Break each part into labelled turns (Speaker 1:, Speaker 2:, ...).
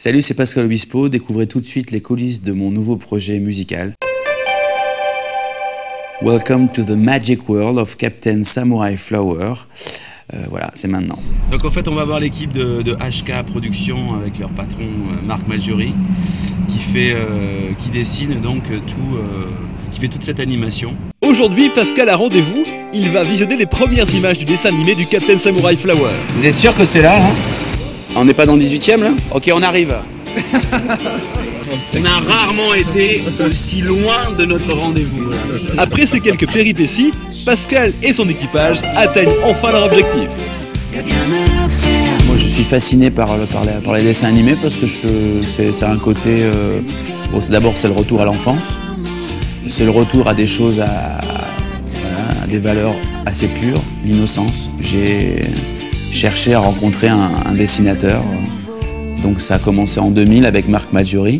Speaker 1: Salut, c'est Pascal Obispo. Découvrez tout de suite les coulisses de mon nouveau projet musical. Welcome to the magic world of Captain Samurai Flower. Euh, voilà, c'est maintenant. Donc en fait, on va voir l'équipe de, de HK Productions avec leur patron euh, Marc Maggiori qui fait, euh, qui dessine donc tout, euh, qui fait toute cette animation.
Speaker 2: Aujourd'hui, Pascal a rendez-vous. Il va visionner les premières images du dessin animé du Captain Samurai Flower.
Speaker 1: Vous êtes sûr que c'est là, là On n'est pas dans le 18ème là Ok, on arrive. on a rarement été aussi loin de notre rendez-vous.
Speaker 2: Après ces quelques péripéties, Pascal et son équipage atteignent enfin leur objectif.
Speaker 1: Moi, je suis fasciné par, le- par, les, par les dessins animés parce que c'est un côté. euh, bon, D'abord, c'est le retour à l'enfance. C'est le retour à des choses, à, à des valeurs assez pures, l'innocence. J'ai cherché à rencontrer un, dessinateur. Donc, ça a commencé en 2000 avec Marc Maggiori.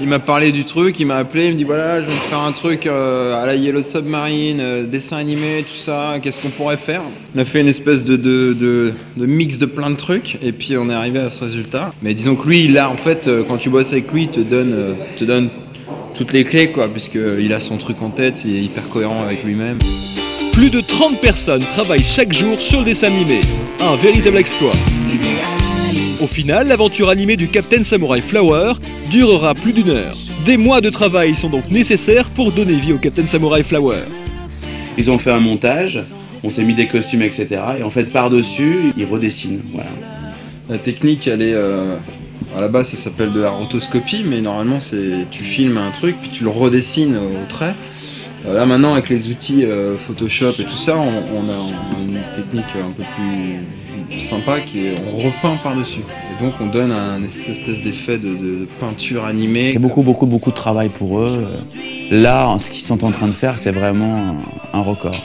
Speaker 3: Il m'a parlé du truc, il m'a appelé, il me dit voilà, je vais faire un truc euh, à la Yellow Submarine, euh, dessin animé, tout ça, qu'est-ce qu'on pourrait faire? On a fait une espèce de, mix de plein de trucs et puis on est arrivé à ce résultat. Mais disons que lui, a en fait, euh, quand tu bosses avec lui, il te donne, te donne toutes les clés quoi, puisqu'il a son truc en tête, il est hyper cohérent avec lui-même.
Speaker 2: Plus de 30 personnes travaillent chaque jour sur le dessin animé. Un véritable exploit. Au final, l'aventure animée du Captain Samurai Flower durera plus d'une heure. Des mois de travail sont donc nécessaires pour donner vie au Captain Samurai Flower.
Speaker 1: Ils ont fait un montage, on s'est mis des costumes, etc. Et en fait, par-dessus, ils redessinent. Voilà.
Speaker 3: La technique, elle est. euh, à la base, ça s'appelle de la rotoscopie, mais normalement, c'est tu filmes un truc, puis tu le redessines au trait. Là, maintenant, avec les outils euh, Photoshop et tout ça, on, on a, on a une technique un peu plus sympa qui est on repeint par-dessus. Et donc, on donne un espèce d'effet de, de peinture animée.
Speaker 1: C'est beaucoup, beaucoup, beaucoup de travail pour eux. Là, ce qu'ils sont en train de faire, c'est vraiment un record.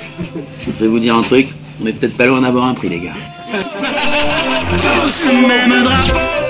Speaker 1: Je vais vous dire un truc, on est peut-être pas loin d'avoir un prix, les gars.
Speaker 4: Tous au même drapeau